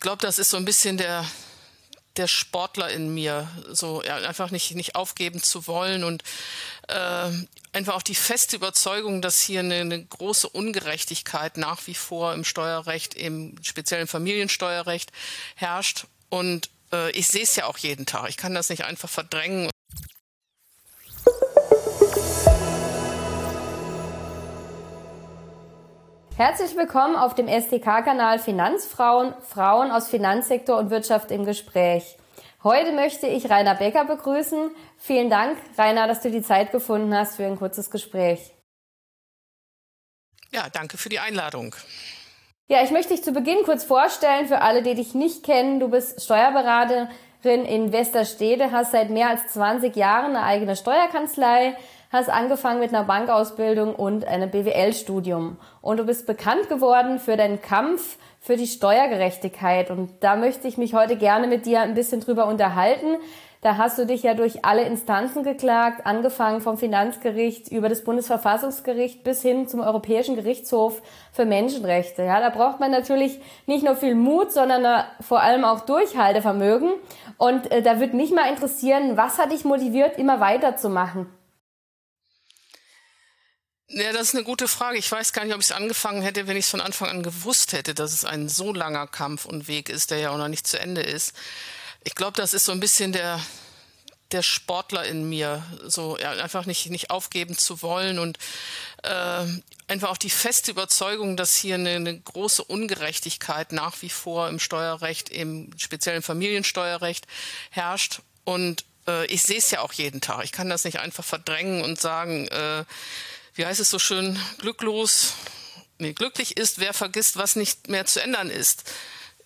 ich glaube, das ist so ein bisschen der, der Sportler in mir, so ja, einfach nicht, nicht aufgeben zu wollen und äh, einfach auch die feste Überzeugung, dass hier eine, eine, große Ungerechtigkeit nach wie vor im Steuerrecht, im speziellen Familiensteuerrecht herrscht. Und äh, ich sehe es ja auch jeden Tag. Ich kann das nicht einfach verdrängen. Herzlich willkommen auf dem STK-Kanal Finanzfrauen, Frauen aus Finanzsektor und Wirtschaft im Gespräch. Heute möchte ich Rainer Becker begrüßen. Vielen Dank, Rainer, dass du die Zeit gefunden hast für ein kurzes Gespräch. Ja, danke für die Einladung. Ja, ich möchte dich zu Beginn kurz vorstellen für alle, die dich nicht kennen. Du bist Steuerberaterin in Westerstede, hast seit mehr als 20 Jahren eine eigene Steuerkanzlei, hast angefangen mit einer Bankausbildung und einem BWL-Studium. Und du bist bekannt geworden für deinen Kampf für die Steuergerechtigkeit. Und da möchte ich mich heute gerne mit dir ein bisschen drüber unterhalten. Da hast du dich ja durch alle Instanzen geklagt, angefangen vom Finanzgericht über das Bundesverfassungsgericht bis hin zum Europäischen Gerichtshof für Menschenrechte. Ja, da braucht man natürlich nicht nur viel Mut, sondern vor allem auch Durchhaltevermögen. Und äh, da würde mich mal interessieren, was hat dich motiviert, immer weiterzumachen? Ja, das ist eine gute Frage. Ich weiß gar nicht, ob ich es angefangen hätte, wenn ich es von Anfang an gewusst hätte, dass es ein so langer Kampf und Weg ist, der ja auch noch nicht zu Ende ist. Ich glaube, das ist so ein bisschen der, der Sportler in mir, so ja, einfach nicht, nicht aufgeben zu wollen und äh, einfach auch die feste Überzeugung, dass hier eine, eine große Ungerechtigkeit nach wie vor im Steuerrecht, im speziellen Familiensteuerrecht herrscht. Und äh, ich sehe es ja auch jeden Tag. Ich kann das nicht einfach verdrängen und sagen, äh, wie heißt es so schön, glücklos, nee, glücklich ist, wer vergisst, was nicht mehr zu ändern ist.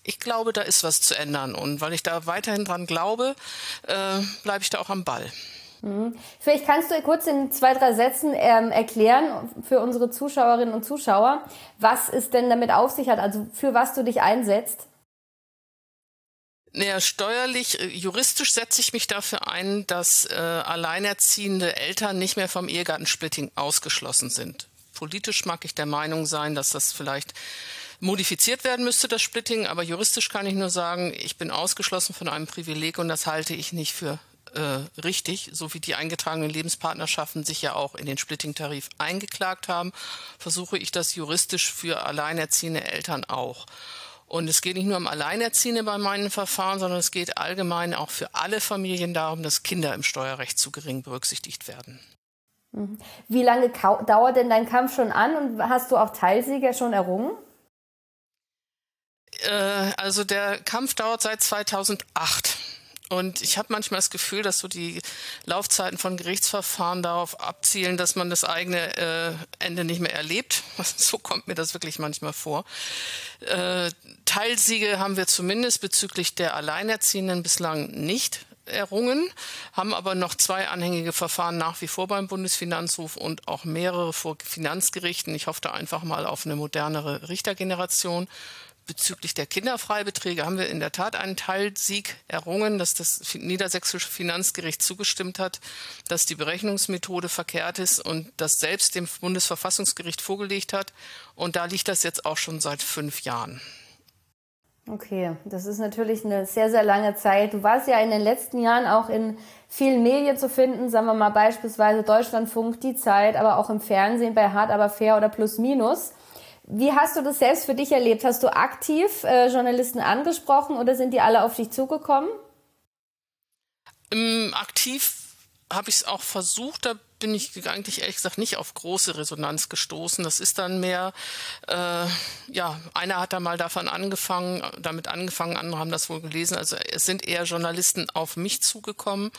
Ich glaube, da ist was zu ändern. Und weil ich da weiterhin dran glaube, äh, bleibe ich da auch am Ball. Mhm. Vielleicht kannst du kurz in zwei, drei Sätzen ähm, erklären für unsere Zuschauerinnen und Zuschauer, was es denn damit auf sich hat, also für was du dich einsetzt. Naja, steuerlich, äh, juristisch setze ich mich dafür ein, dass äh, alleinerziehende Eltern nicht mehr vom Ehegattensplitting ausgeschlossen sind. Politisch mag ich der Meinung sein, dass das vielleicht modifiziert werden müsste, das Splitting, aber juristisch kann ich nur sagen, ich bin ausgeschlossen von einem Privileg und das halte ich nicht für äh, richtig, so wie die eingetragenen Lebenspartnerschaften sich ja auch in den Splitting-Tarif eingeklagt haben, versuche ich das juristisch für alleinerziehende Eltern auch. Und es geht nicht nur um Alleinerziehende bei meinen Verfahren, sondern es geht allgemein auch für alle Familien darum, dass Kinder im Steuerrecht zu gering berücksichtigt werden. Mhm. Wie lange dauert denn dein Kampf schon an und hast du auch Teilsieger schon errungen? Äh, also der Kampf dauert seit 2008. Und ich habe manchmal das Gefühl, dass so die Laufzeiten von Gerichtsverfahren darauf abzielen, dass man das eigene äh, Ende nicht mehr erlebt. So kommt mir das wirklich manchmal vor. Äh, Teilsiege haben wir zumindest bezüglich der Alleinerziehenden bislang nicht errungen, haben aber noch zwei anhängige Verfahren nach wie vor beim Bundesfinanzhof und auch mehrere vor Finanzgerichten. Ich hoffe da einfach mal auf eine modernere Richtergeneration bezüglich der Kinderfreibeträge haben wir in der Tat einen Teilsieg errungen, dass das niedersächsische Finanzgericht zugestimmt hat, dass die Berechnungsmethode verkehrt ist und das selbst dem Bundesverfassungsgericht vorgelegt hat. Und da liegt das jetzt auch schon seit fünf Jahren. Okay, das ist natürlich eine sehr, sehr lange Zeit. Du warst ja in den letzten Jahren auch in vielen Medien zu finden, sagen wir mal beispielsweise Deutschlandfunk, die Zeit, aber auch im Fernsehen bei Hart aber fair oder Plus Minus. Wie hast du das selbst für dich erlebt? Hast du aktiv äh, Journalisten angesprochen oder sind die alle auf dich zugekommen? Ähm, aktiv habe ich es auch versucht. Da bin ich eigentlich ehrlich gesagt nicht auf große Resonanz gestoßen. Das ist dann mehr, äh, ja, einer hat da mal davon angefangen, damit angefangen, andere haben das wohl gelesen. Also es sind eher Journalisten auf mich zugekommen.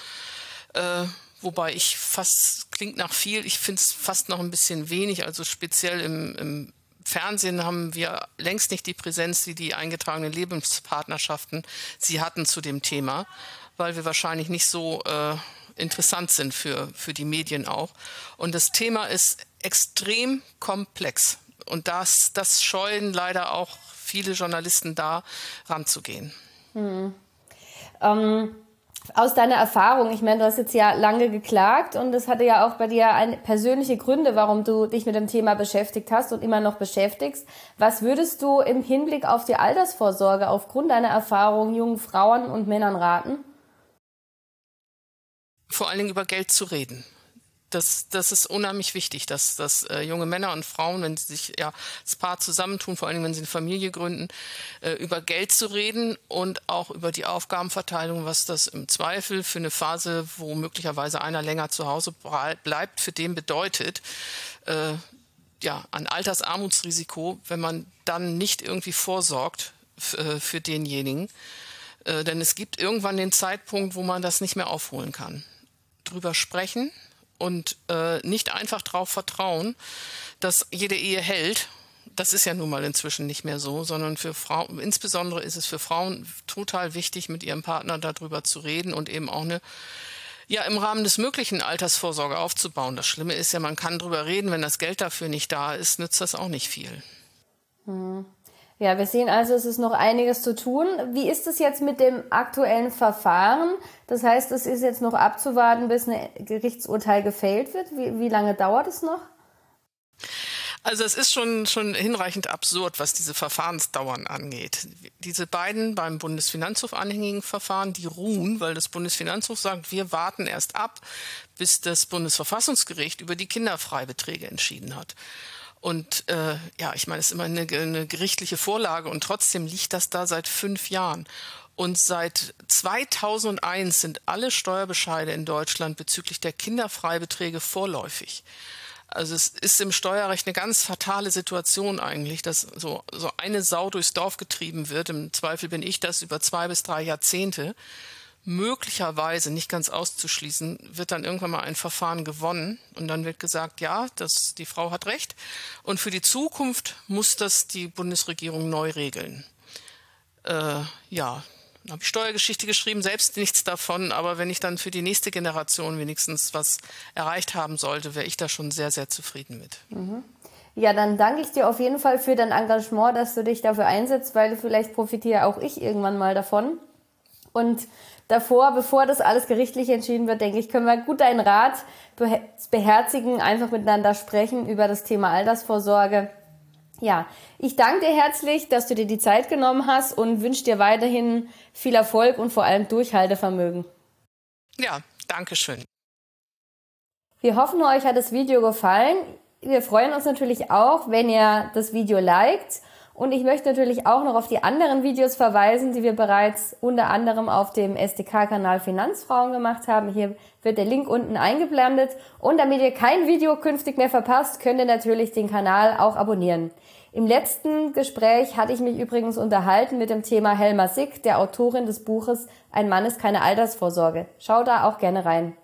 Äh, wobei ich fast, klingt nach viel, ich finde es fast noch ein bisschen wenig, also speziell im, im Fernsehen haben wir längst nicht die Präsenz, die die eingetragenen Lebenspartnerschaften sie hatten zu dem Thema, weil wir wahrscheinlich nicht so äh, interessant sind für, für die Medien auch. Und das Thema ist extrem komplex. Und das, das scheuen leider auch viele Journalisten da ranzugehen. Hm. Ähm aus deiner Erfahrung, ich meine, du hast jetzt ja lange geklagt und das hatte ja auch bei dir ein, persönliche Gründe, warum du dich mit dem Thema beschäftigt hast und immer noch beschäftigst. Was würdest du im Hinblick auf die Altersvorsorge aufgrund deiner Erfahrung jungen Frauen und Männern raten? Vor allen Dingen über Geld zu reden das, das ist unheimlich wichtig, dass, dass äh, junge Männer und Frauen, wenn sie sich ja als Paar zusammentun, vor allem wenn sie eine Familie gründen, äh, über Geld zu reden und auch über die Aufgabenverteilung, was das im Zweifel für eine Phase, wo möglicherweise einer länger zu Hause bleibt, für den bedeutet. Äh, ja, ein Altersarmutsrisiko, wenn man dann nicht irgendwie vorsorgt äh, für denjenigen. Äh, denn es gibt irgendwann den Zeitpunkt, wo man das nicht mehr aufholen kann. Drüber sprechen, und äh, nicht einfach darauf vertrauen, dass jede Ehe hält. Das ist ja nun mal inzwischen nicht mehr so, sondern für Frauen, insbesondere ist es für Frauen total wichtig, mit ihrem Partner darüber zu reden und eben auch eine ja, im Rahmen des möglichen Altersvorsorge aufzubauen. Das Schlimme ist ja, man kann drüber reden, wenn das Geld dafür nicht da ist, nützt das auch nicht viel. Hm. Ja, wir sehen also, es ist noch einiges zu tun. Wie ist es jetzt mit dem aktuellen Verfahren? Das heißt, es ist jetzt noch abzuwarten, bis ein Gerichtsurteil gefällt wird. Wie, wie lange dauert es noch? Also es ist schon, schon hinreichend absurd, was diese Verfahrensdauern angeht. Diese beiden beim Bundesfinanzhof anhängigen Verfahren, die ruhen, weil das Bundesfinanzhof sagt, wir warten erst ab, bis das Bundesverfassungsgericht über die Kinderfreibeträge entschieden hat. Und äh, ja, ich meine, es ist immer eine, eine gerichtliche Vorlage und trotzdem liegt das da seit fünf Jahren. Und seit 2001 sind alle Steuerbescheide in Deutschland bezüglich der Kinderfreibeträge vorläufig. Also es ist im Steuerrecht eine ganz fatale Situation eigentlich, dass so, so eine Sau durchs Dorf getrieben wird. Im Zweifel bin ich das über zwei bis drei Jahrzehnte möglicherweise nicht ganz auszuschließen, wird dann irgendwann mal ein Verfahren gewonnen und dann wird gesagt, ja, das, die Frau hat recht und für die Zukunft muss das die Bundesregierung neu regeln. Äh, ja, dann habe ich Steuergeschichte geschrieben, selbst nichts davon, aber wenn ich dann für die nächste Generation wenigstens was erreicht haben sollte, wäre ich da schon sehr, sehr zufrieden mit. Mhm. Ja, dann danke ich dir auf jeden Fall für dein Engagement, dass du dich dafür einsetzt, weil vielleicht profitiere auch ich irgendwann mal davon. Und davor, bevor das alles gerichtlich entschieden wird, denke ich, können wir gut deinen Rat beherzigen, einfach miteinander sprechen über das Thema Altersvorsorge. Ja, ich danke dir herzlich, dass du dir die Zeit genommen hast und wünsche dir weiterhin viel Erfolg und vor allem Durchhaltevermögen. Ja, danke schön. Wir hoffen, euch hat das Video gefallen. Wir freuen uns natürlich auch, wenn ihr das Video liked und ich möchte natürlich auch noch auf die anderen Videos verweisen, die wir bereits unter anderem auf dem SDK-Kanal Finanzfrauen gemacht haben. Hier wird der Link unten eingeblendet. Und damit ihr kein Video künftig mehr verpasst, könnt ihr natürlich den Kanal auch abonnieren. Im letzten Gespräch hatte ich mich übrigens unterhalten mit dem Thema Helma Sick, der Autorin des Buches Ein Mann ist keine Altersvorsorge. Schau da auch gerne rein.